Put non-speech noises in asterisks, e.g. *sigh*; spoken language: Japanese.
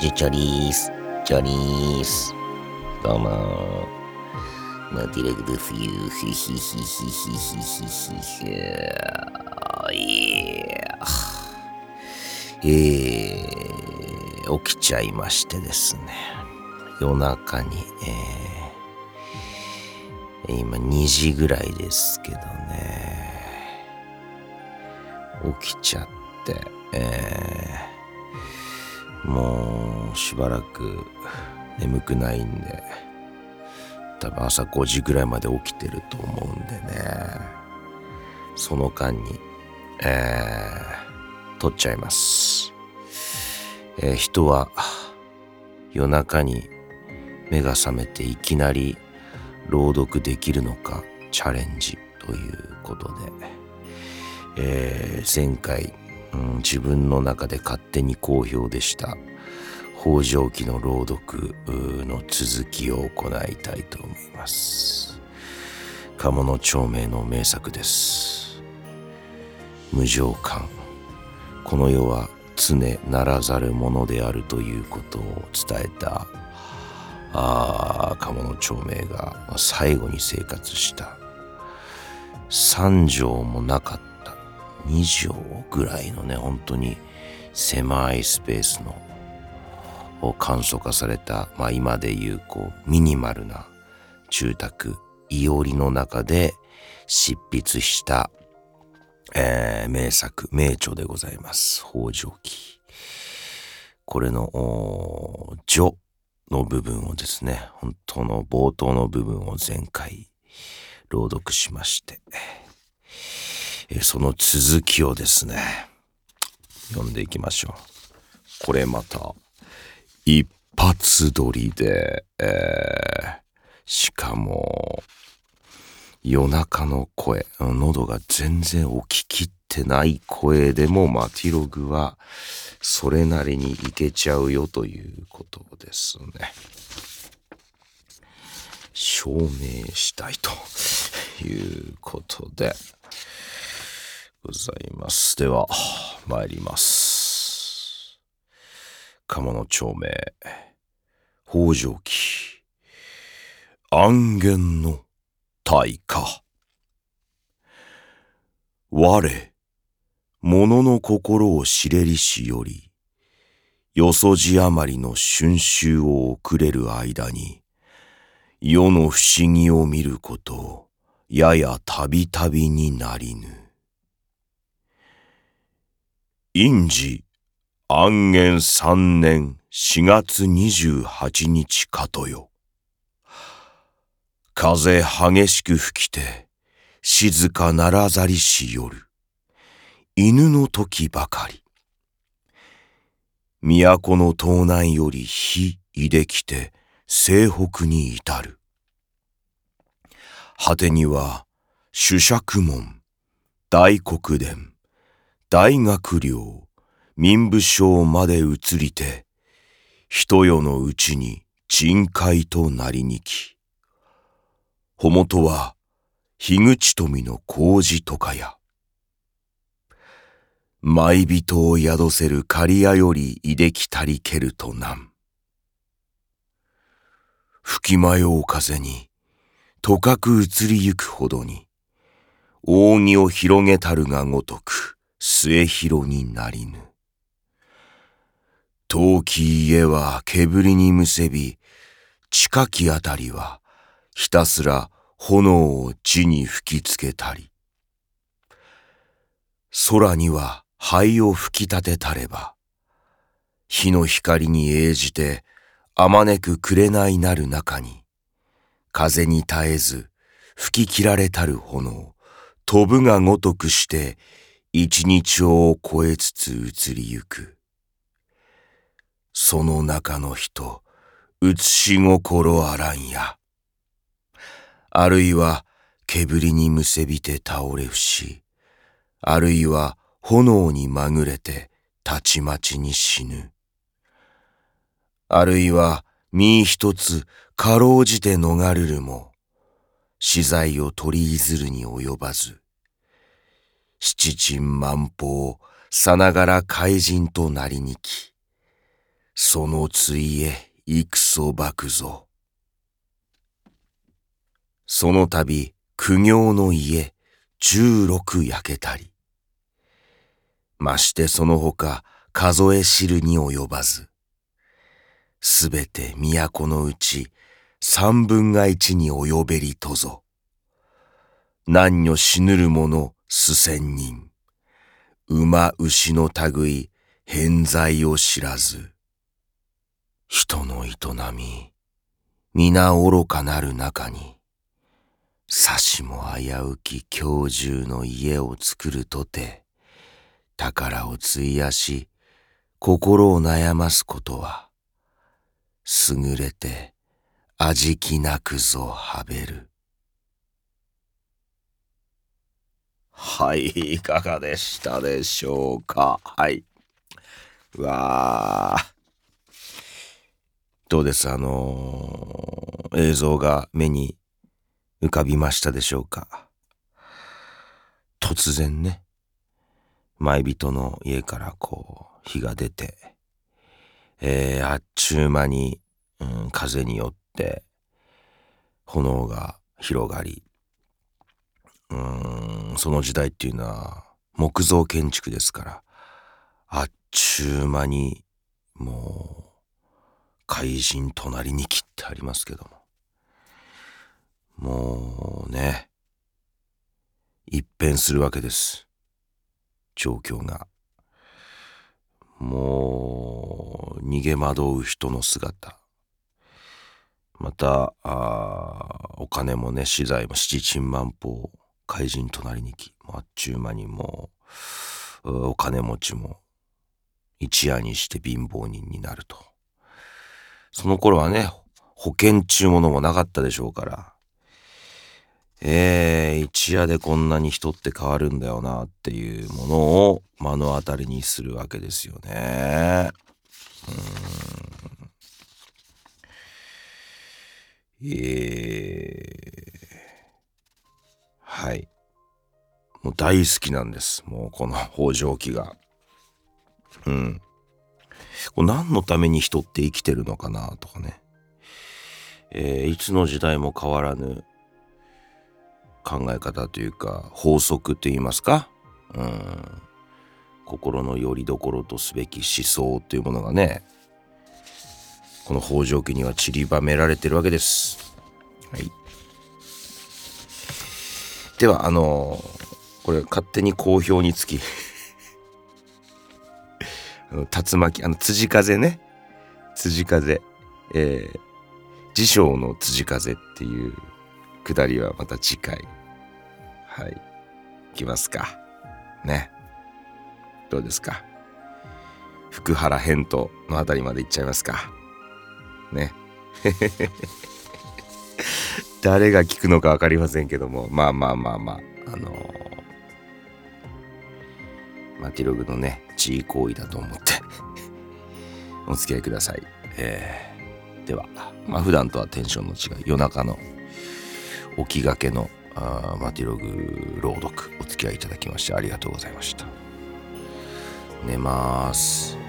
ちょちょりーす。ちょりーす。どうもマティラグですよ。ひひひひひひひひひ。えー、起きちゃいましてですね。夜中に、えー、今2時ぐらいですけどね。起きちゃって、えー、もうしばらく眠くないんで、多分朝5時ぐらいまで起きてると思うんでね。その間に、えー、撮っちゃいます。えー、人は夜中に目が覚めていきなり朗読できるのかチャレンジということで、えー、前回、うん、自分の中で勝手に好評でした。北条記の朗読の続きを行いたいと思います。鴨の長明の名作です。無常感。この世は常ならざるものであるということを伝えた。あ鴨の長明が最後に生活した。三条もなかった。二条ぐらいのね本当に狭いスペースのを簡素化された、まあ、今でいうこうミニマルな住宅いおりの中で執筆した、えー、名作名著でございます。北条記。これの序の部分をですね本当の冒頭の部分を前回朗読しまして、え、その続きをですね読んでいきましょうこれまた一発撮りで、えー、しかも、夜中の声、喉が全然起ききってない声でもマティログはそれなりにいけちゃうよということですね。証明したいということでございます。では、参ります。鴨の町名北条記安元の大化我物の心を知れりしよりよそじ余りの春秋を遅れる間に世の不思議を見ることややたびたびになりぬ。因事安元三年四月二十八日かとよ。風激しく吹きて、静かならざりし夜。犬の時ばかり。都の東南より日いできて西北に至る。果てには、主釈門、大国殿、大学寮、民部省まで移りて、人世のうちに人海となりにき。ほもとは、樋口富の麹とかや。舞人を宿せる刈谷よりいできたりけるとなん。吹き迷う風に、とかく移りゆくほどに、扇を広げたるがごとく、末広になりぬ。遠き家は煙にむせび、近きあたりはひたすら炎を地に吹きつけたり、空には灰を吹き立てたれば、火の光に応じてあまねく紅なる中に、風に絶えず吹き切られたる炎、飛ぶがごとくして一日を超えつつ移りゆく。その中の人、うつし心あらんや。あるいは、煙にむせびて倒れ伏し、あるいは炎にまぐれてたちまちに死ぬ。あるいは身一つかろうじて逃るるも、死罪を取りいずるに及ばず、七珍万法さながら怪人となりにき、そのついえ幾そばくぞ。その度苦行の家十六焼けたり。ましてそのほか数え知るに及ばず。すべて都のうち三分が一に及べりとぞ。何女死ぬる者数千人。馬牛の類偏在を知らず。人の営み、皆愚かなる中に、さしも危うき今日中の家を作るとて、宝を費やし、心を悩ますことは、優れて味気なくぞはべる。はい、いかがでしたでしょうか？はい。うわ。どうです？あのー、映像が目に浮かびましたでしょうか？突然ね、舞人の家からこう、火が出て、えー、あっちゅう間に、うん、風によって炎が広がり、うん、その時代っていうのは木造建築ですから、あっちゅう間にもう怪人隣に切ってありますけども。もうね、一変するわけです。状況が。もう、逃げ惑う人の姿。また、あお金もね、資材も七珍万歩、怪人隣に来、あっちゅう間にもう、お金持ちも一夜にして貧乏人になると。その頃はね、保険ちゅうものもなかったでしょうから。えー、一夜でこんなに人って変わるんだよなっていうものを目の当たりにするわけですよね。うん。えー、大好きなんです。もうこの北条記が。うん。これ何のために人って生きてるのかなとかね。えー、いつの時代も変わらぬ考え方というか法則と言いますか、うん、心の拠り所とすべき思想というものがねこの北条記には散りばめられてるわけです。はい、ではあのー、これ勝手に好評につき *laughs* 竜巻あの辻風ね。辻風。えー、辞書の辻風っていうくだりはまた次回。はい。いきますか。ね。どうですか？福原返答のあたりまで行っちゃいますか。ね。*laughs* 誰が聞くのか分かりませんけども。まあまあまあまあ。あのー、マティログのね地位行為だと思って *laughs* お付き合いください、えー、ではまあ普段とはテンションの違い夜中の起きがけのあマティログ朗読お付き合いいただきましてありがとうございました。寝ます。